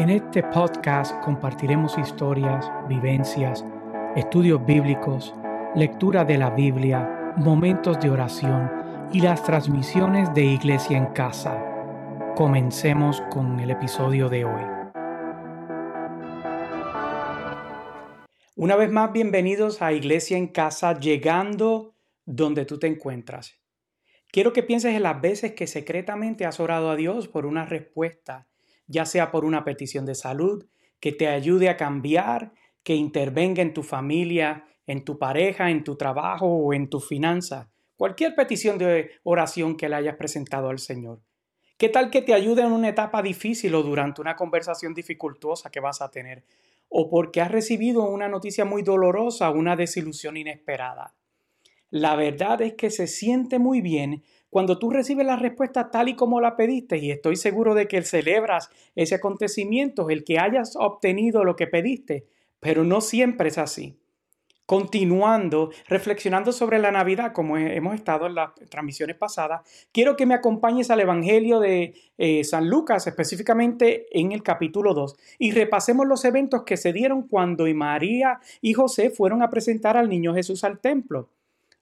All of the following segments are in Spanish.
En este podcast compartiremos historias, vivencias, estudios bíblicos, lectura de la Biblia, momentos de oración y las transmisiones de Iglesia en Casa. Comencemos con el episodio de hoy. Una vez más, bienvenidos a Iglesia en Casa, llegando donde tú te encuentras. Quiero que pienses en las veces que secretamente has orado a Dios por una respuesta ya sea por una petición de salud, que te ayude a cambiar, que intervenga en tu familia, en tu pareja, en tu trabajo o en tu finanza. Cualquier petición de oración que le hayas presentado al Señor. ¿Qué tal que te ayude en una etapa difícil o durante una conversación dificultosa que vas a tener? O porque has recibido una noticia muy dolorosa, una desilusión inesperada. La verdad es que se siente muy bien cuando tú recibes la respuesta tal y como la pediste, y estoy seguro de que celebras ese acontecimiento, el que hayas obtenido lo que pediste, pero no siempre es así. Continuando, reflexionando sobre la Navidad, como hemos estado en las transmisiones pasadas, quiero que me acompañes al Evangelio de eh, San Lucas, específicamente en el capítulo 2, y repasemos los eventos que se dieron cuando María y José fueron a presentar al niño Jesús al templo.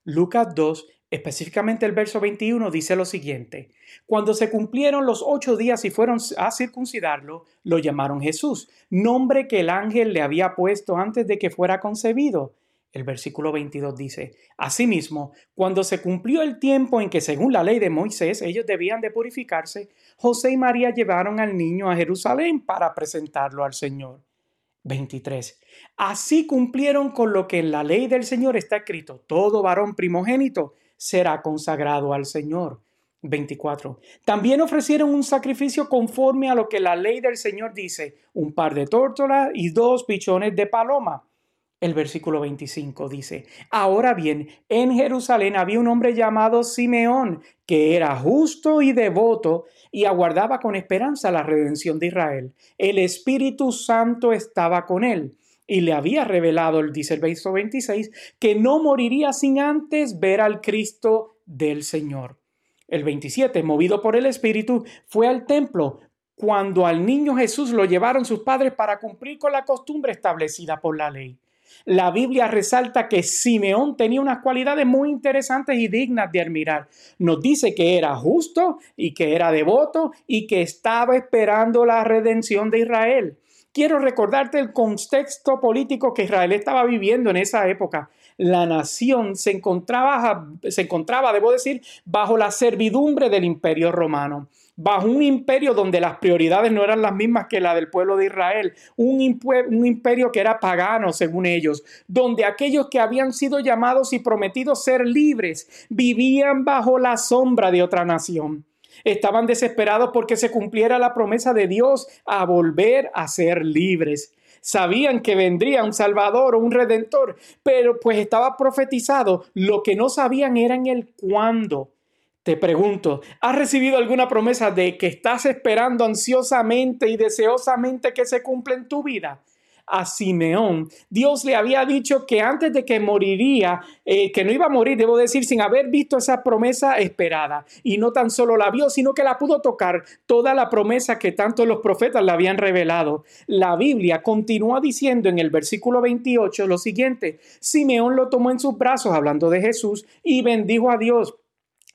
Lucas 2, específicamente el verso 21, dice lo siguiente. Cuando se cumplieron los ocho días y fueron a circuncidarlo, lo llamaron Jesús, nombre que el ángel le había puesto antes de que fuera concebido. El versículo 22 dice, Asimismo, cuando se cumplió el tiempo en que según la ley de Moisés ellos debían de purificarse, José y María llevaron al niño a Jerusalén para presentarlo al Señor. 23. Así cumplieron con lo que en la ley del Señor está escrito, todo varón primogénito será consagrado al Señor. 24. También ofrecieron un sacrificio conforme a lo que la ley del Señor dice, un par de tórtolas y dos pichones de paloma. El versículo 25 dice, Ahora bien, en Jerusalén había un hombre llamado Simeón, que era justo y devoto y aguardaba con esperanza la redención de Israel. El Espíritu Santo estaba con él y le había revelado, dice el verso 26, que no moriría sin antes ver al Cristo del Señor. El 27, movido por el Espíritu, fue al templo cuando al niño Jesús lo llevaron sus padres para cumplir con la costumbre establecida por la ley. La Biblia resalta que Simeón tenía unas cualidades muy interesantes y dignas de admirar. Nos dice que era justo y que era devoto y que estaba esperando la redención de Israel. Quiero recordarte el contexto político que Israel estaba viviendo en esa época. La nación se encontraba, se encontraba, debo decir, bajo la servidumbre del imperio romano bajo un imperio donde las prioridades no eran las mismas que la del pueblo de Israel, un, un, imperio que era pagano según ellos, donde aquellos que habían sido llamados y prometidos ser libres vivían bajo la sombra de otra nación. Estaban desesperados porque se cumpliera la promesa de Dios a volver a ser libres. Sabían que vendría un Salvador o un Redentor, pero pues estaba profetizado. Lo que no sabían era en el cuándo. Te pregunto, ¿has recibido alguna promesa de que estás esperando ansiosamente y deseosamente que se cumpla en tu vida? A Simeón, Dios le había dicho que antes de que moriría, eh, que no iba a morir, debo decir, sin haber visto esa promesa esperada. Y no tan solo la vio, sino que la pudo tocar toda la promesa que tanto los profetas le habían revelado. La Biblia continúa diciendo en el versículo 28 lo siguiente, Simeón lo tomó en sus brazos, hablando de Jesús, y bendijo a Dios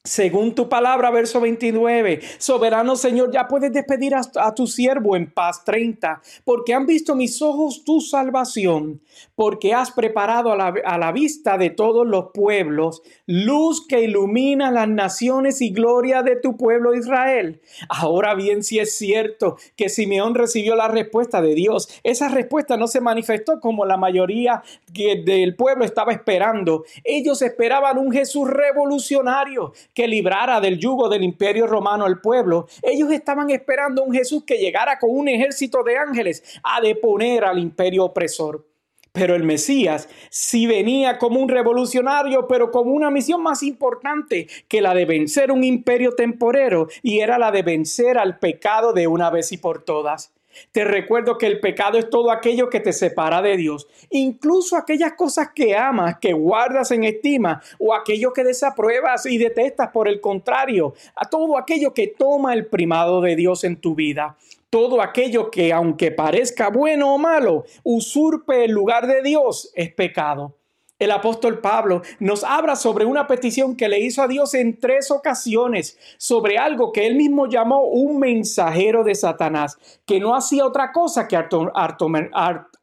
según tu palabra, verso 29, soberano Señor, ya puedes despedir a, tu siervo en paz 30, porque han visto mis ojos tu salvación, porque has preparado a la, vista de todos los pueblos luz que ilumina las naciones y gloria de tu pueblo Israel. Ahora bien, si es cierto que Simeón recibió la respuesta de Dios, esa respuesta no se manifestó como la mayoría del pueblo estaba esperando. Ellos esperaban un Jesús revolucionario que librara del yugo del imperio romano al pueblo. Ellos estaban esperando un Jesús que llegara con un ejército de ángeles a deponer al imperio opresor. Pero el Mesías sí venía como un revolucionario, pero con una misión más importante que la de vencer un imperio temporero, y era la de vencer al pecado de una vez y por todas. Te recuerdo que el pecado es todo aquello que te separa de Dios, incluso aquellas cosas que amas, que guardas en estima, o aquello que desapruebas y detestas por el contrario, a todo aquello que toma el primado de Dios en tu vida. Todo aquello que, aunque parezca bueno o malo, usurpe el lugar de Dios, es pecado. El apóstol Pablo nos habla sobre una petición que le hizo a Dios en tres ocasiones, sobre algo que él mismo llamó un mensajero de Satanás, que no hacía otra cosa que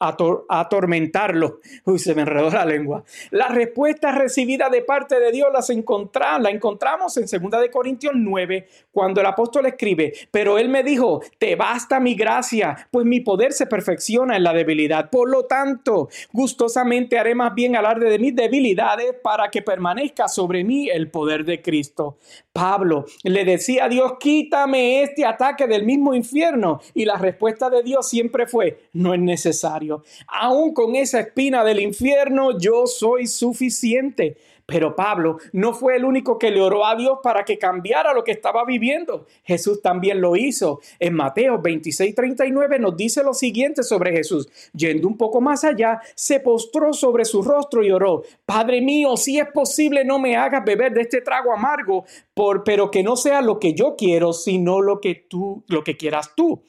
atormentarlo. Uy, se me enredó la lengua. La respuesta recibida de parte de Dios las encontramos, la encontramos en 2 de Corintios 9, cuando el apóstol escribe, pero él me dijo, te basta mi gracia, pues mi poder se perfecciona en la debilidad. Por lo tanto, gustosamente haré más bien alarde de mis debilidades para que permanezca sobre mí el poder de Cristo. Pablo le decía a Dios, quítame este ataque del mismo infierno. Y la respuesta de Dios siempre fue, no es necesario. Aún con esa espina del infierno, yo soy suficiente. Pero Pablo no fue el único que le oró a Dios para que cambiara lo que estaba viviendo. Jesús también lo hizo. En Mateo 26, 39 nos dice lo siguiente sobre Jesús. Yendo un poco más allá, se postró sobre su rostro y oró, Padre mío, si es posible, no me hagas beber de este trago amargo, por, pero que no sea lo que yo quiero, sino lo que tú, lo que quieras tú.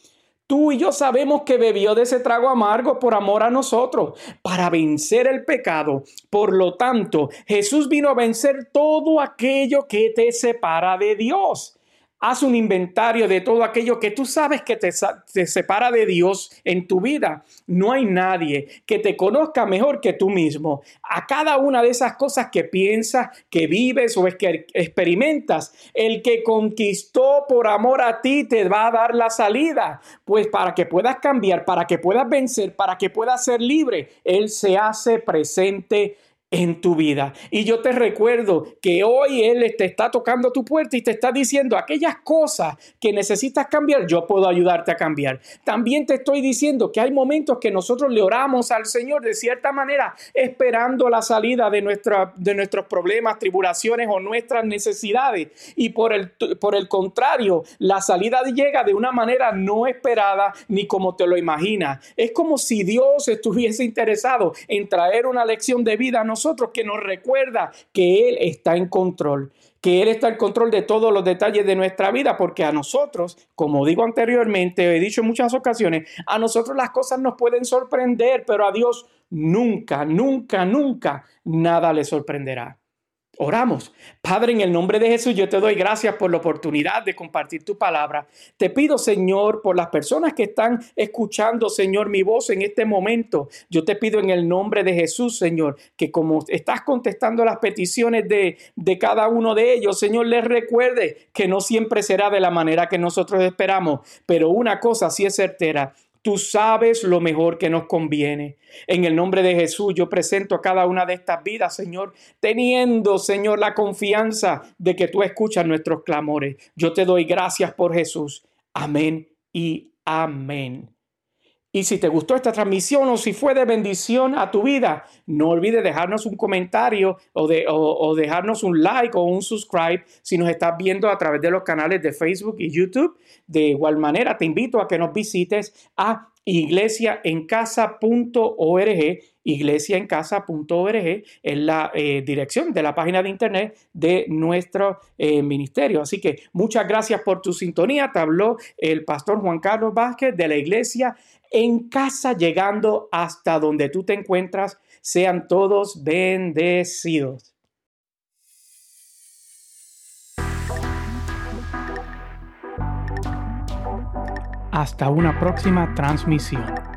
Tú y yo sabemos que bebió de ese trago amargo por amor a nosotros, para vencer el pecado. Por lo tanto, Jesús vino a vencer todo aquello que te separa de Dios. Haz un inventario de todo aquello que tú sabes que te, separa de Dios en tu vida. No hay nadie que te conozca mejor que tú mismo. A cada una de esas cosas que piensas, que vives o es que experimentas, el que conquistó por amor a ti te va a dar la salida. Pues para que puedas cambiar, para que puedas vencer, para que puedas ser libre, Él se hace presente en tu vida. Y yo te recuerdo que hoy Él te está tocando tu puerta y te está diciendo aquellas cosas que necesitas cambiar, yo puedo ayudarte a cambiar. También te estoy diciendo que hay momentos que nosotros le oramos al Señor de cierta manera, esperando la salida de, nuestra, de nuestros problemas, tribulaciones o nuestras necesidades. Y por el, por el contrario, la salida llega de una manera no esperada ni como te lo imaginas. Es como si Dios estuviese interesado en traer una lección de vida a que nos recuerda que Él está en control, que Él está en control de todos los detalles de nuestra vida, porque a nosotros, como digo anteriormente, he dicho en muchas ocasiones, a nosotros las cosas nos pueden sorprender, pero a Dios nunca, nunca, nunca nada le sorprenderá. Oramos. Padre, en el nombre de Jesús, yo te doy gracias por la oportunidad de compartir tu palabra. Te pido, Señor, por las personas que están escuchando, Señor, mi voz en este momento. Yo te pido en el nombre de Jesús, Señor, que como estás contestando las peticiones de, de cada uno de ellos, Señor, les recuerde que no siempre será de la manera que nosotros esperamos, pero una cosa sí es certera Tú sabes lo mejor que nos conviene. En el nombre de Jesús yo presento a cada una de estas vidas, Señor, teniendo, Señor, la confianza de que tú escuchas nuestros clamores. Yo te doy gracias por Jesús. Amén y amén. Y si te gustó esta transmisión o si fue de bendición a tu vida, no olvides dejarnos un comentario o, de, o, dejarnos un like o un subscribe si nos estás viendo a través de los canales de Facebook y YouTube. De igual manera, te invito a que nos visites a iglesiaencasa.org. Iglesiaencasa.org es la eh, dirección de la página de internet de nuestro eh, ministerio. Así que muchas gracias por tu sintonía. Te habló el pastor Juan Carlos Vázquez de la iglesia en casa, llegando hasta donde tú te encuentras. Sean todos bendecidos. Hasta una próxima transmisión.